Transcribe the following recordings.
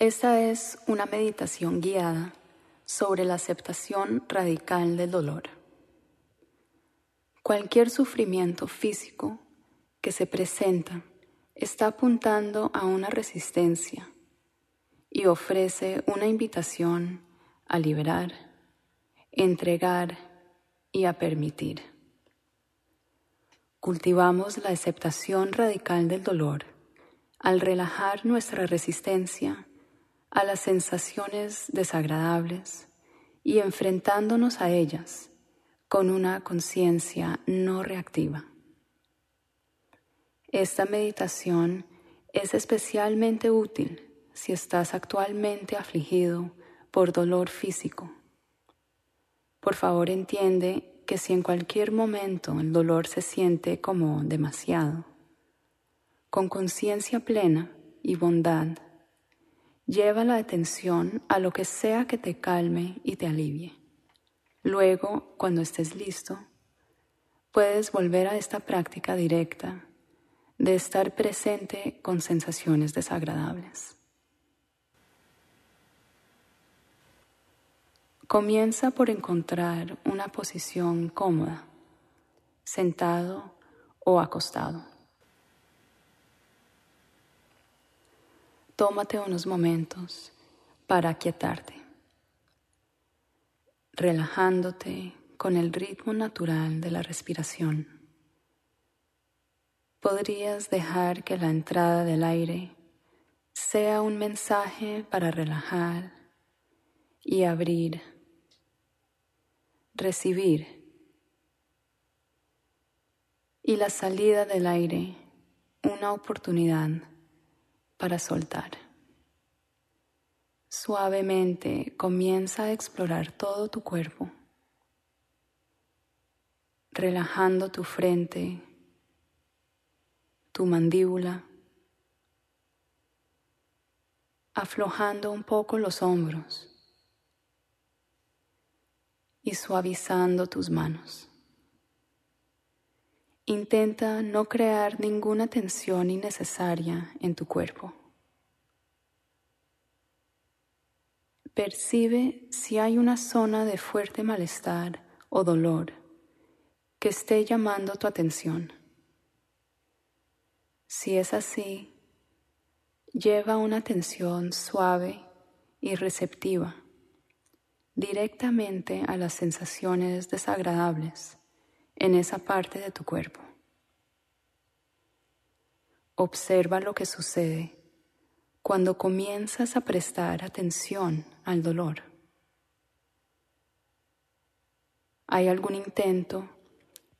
Esta es una meditación guiada sobre la aceptación radical del dolor. Cualquier sufrimiento físico que se presenta está apuntando a una resistencia y ofrece una invitación a liberar, entregar y a permitir. Cultivamos la aceptación radical del dolor al relajar nuestra resistencia a las sensaciones desagradables y enfrentándonos a ellas con una conciencia no reactiva. Esta meditación es especialmente útil si estás actualmente afligido por dolor físico. Por favor entiende que si en cualquier momento el dolor se siente como demasiado, con conciencia plena y bondad, Lleva la atención a lo que sea que te calme y te alivie. Luego, cuando estés listo, puedes volver a esta práctica directa de estar presente con sensaciones desagradables. Comienza por encontrar una posición cómoda, sentado o acostado. Tómate unos momentos para aquietarte, relajándote con el ritmo natural de la respiración. Podrías dejar que la entrada del aire sea un mensaje para relajar y abrir, recibir, y la salida del aire una oportunidad para soltar. Suavemente comienza a explorar todo tu cuerpo, relajando tu frente, tu mandíbula, aflojando un poco los hombros y suavizando tus manos. Intenta no crear ninguna tensión innecesaria en tu cuerpo. Percibe si hay una zona de fuerte malestar o dolor que esté llamando tu atención. Si es así, lleva una atención suave y receptiva directamente a las sensaciones desagradables en esa parte de tu cuerpo. Observa lo que sucede cuando comienzas a prestar atención al dolor. ¿Hay algún intento,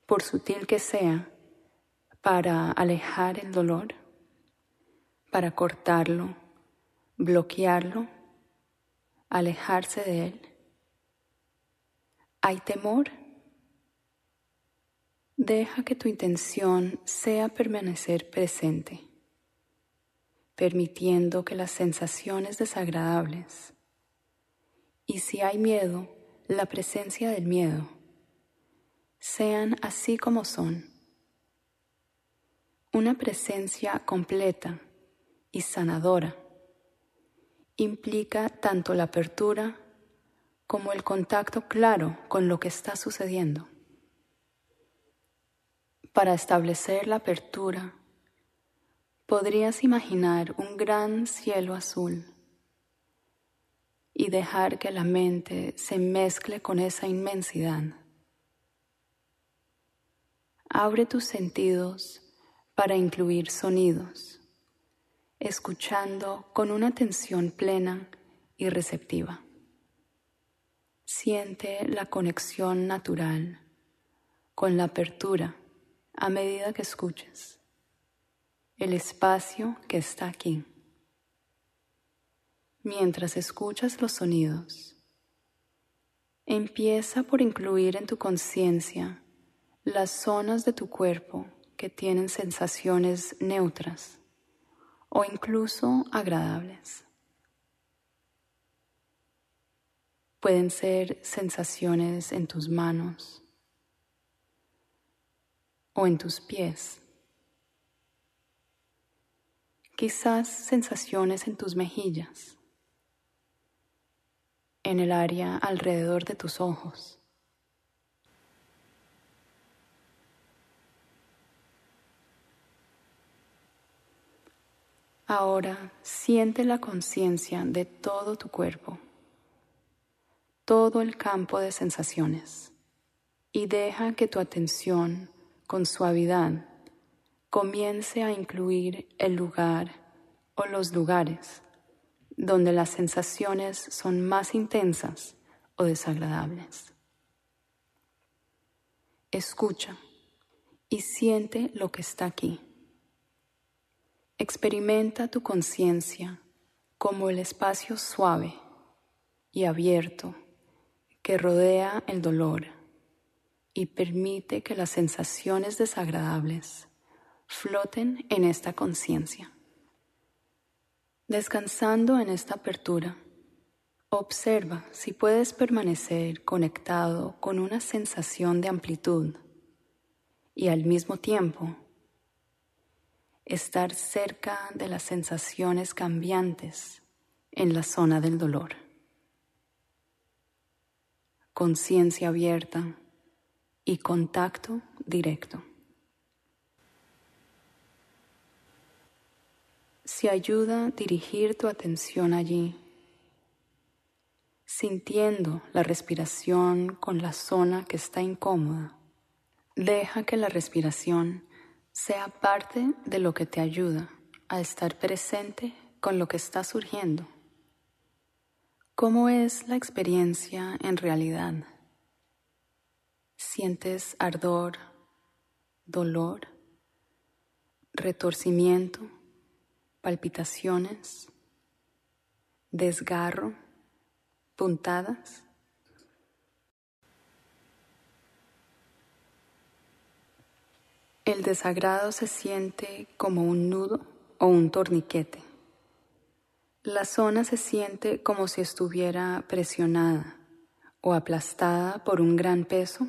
por sutil que sea, para alejar el dolor, para cortarlo, bloquearlo, alejarse de él? ¿Hay temor? Deja que tu intención sea permanecer presente, permitiendo que las sensaciones desagradables y si hay miedo, la presencia del miedo, sean así como son. Una presencia completa y sanadora implica tanto la apertura como el contacto claro con lo que está sucediendo. Para establecer la apertura, podrías imaginar un gran cielo azul y dejar que la mente se mezcle con esa inmensidad. Abre tus sentidos para incluir sonidos, escuchando con una atención plena y receptiva. Siente la conexión natural con la apertura a medida que escuches el espacio que está aquí. Mientras escuchas los sonidos, empieza por incluir en tu conciencia las zonas de tu cuerpo que tienen sensaciones neutras o incluso agradables. Pueden ser sensaciones en tus manos, o en tus pies. Quizás sensaciones en tus mejillas en el área alrededor de tus ojos. Ahora siente la conciencia de todo tu cuerpo, todo el campo de sensaciones y deja que tu atención con suavidad comience a incluir el lugar o los lugares donde las sensaciones son más intensas o desagradables. Escucha y siente lo que está aquí. Experimenta tu conciencia como el espacio suave y abierto que rodea el dolor y permite que las sensaciones desagradables floten en esta conciencia. Descansando en esta apertura, observa si puedes permanecer conectado con una sensación de amplitud y al mismo tiempo estar cerca de las sensaciones cambiantes en la zona del dolor. Conciencia abierta y contacto directo. Si ayuda dirigir tu atención allí, sintiendo la respiración con la zona que está incómoda, deja que la respiración sea parte de lo que te ayuda a estar presente con lo que está surgiendo. ¿Cómo es la experiencia en realidad? ¿Sientes ardor, dolor, retorcimiento, palpitaciones, desgarro, puntadas? El desagrado se siente como un nudo o un torniquete. La zona se siente como si estuviera presionada o aplastada por un gran peso.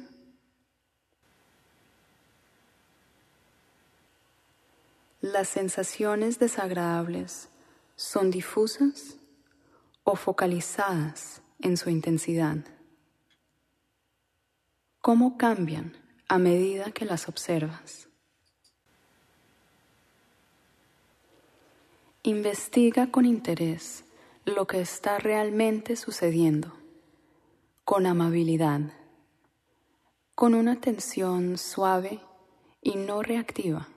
Las sensaciones desagradables son difusas o focalizadas en su intensidad. ¿Cómo cambian a medida que las observas? Investiga con interés lo que está realmente sucediendo, con amabilidad, con una atención suave y no reactiva.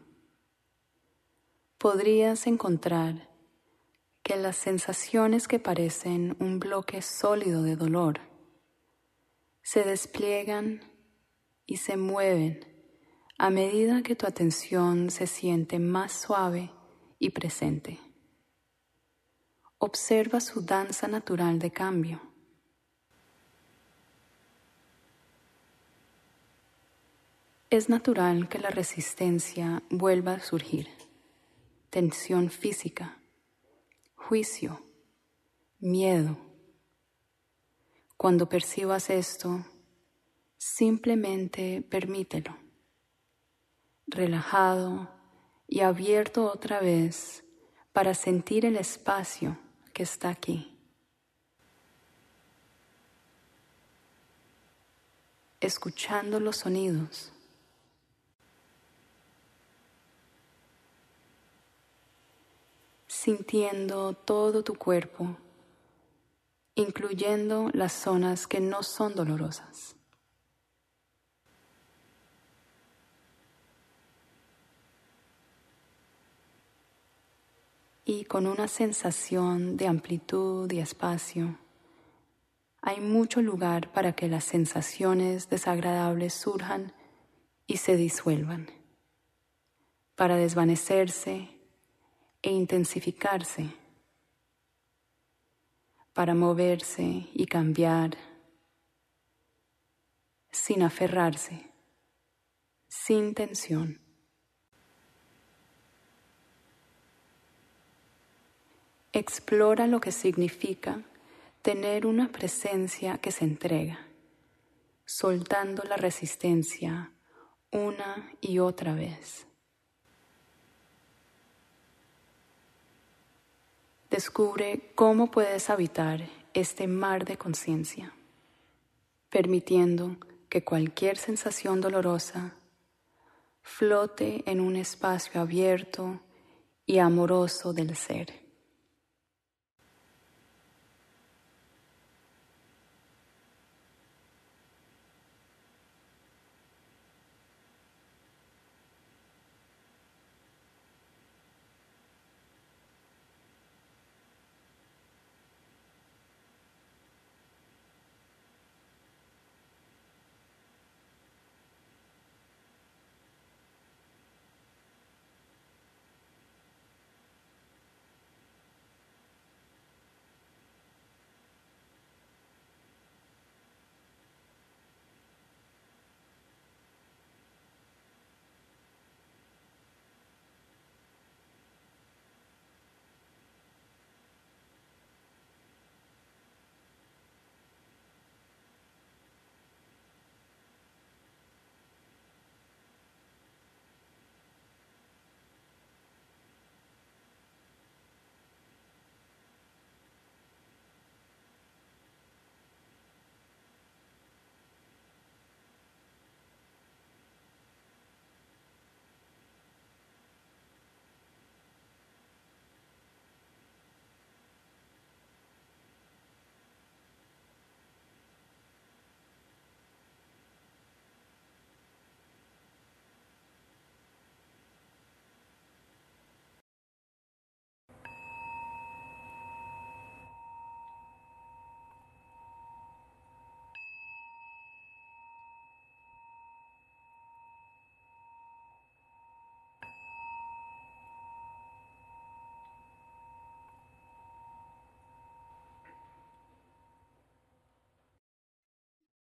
Podrías encontrar que las sensaciones que parecen un bloque sólido de dolor se despliegan y se mueven a medida que tu atención se siente más suave y presente. Observa su danza natural de cambio. Es natural que la resistencia vuelva a surgir. Tensión física, juicio, miedo. Cuando percibas esto, simplemente permítelo, relajado y abierto otra vez para sentir el espacio que está aquí. Escuchando los sonidos. Sintiendo todo tu cuerpo, incluyendo las zonas que no son dolorosas. y con una sensación de amplitud y espacio. Hay mucho lugar para que las sensaciones desagradables surjan y se disuelvan, para desvanecerse e intensificarse, para moverse y cambiar, sin aferrarse, sin tensión. Explora lo que significa tener una presencia que se entrega, soltando la resistencia una y otra vez. Descubre cómo puedes habitar este mar de conciencia, permitiendo que cualquier sensación dolorosa flote en un espacio abierto y amoroso del ser.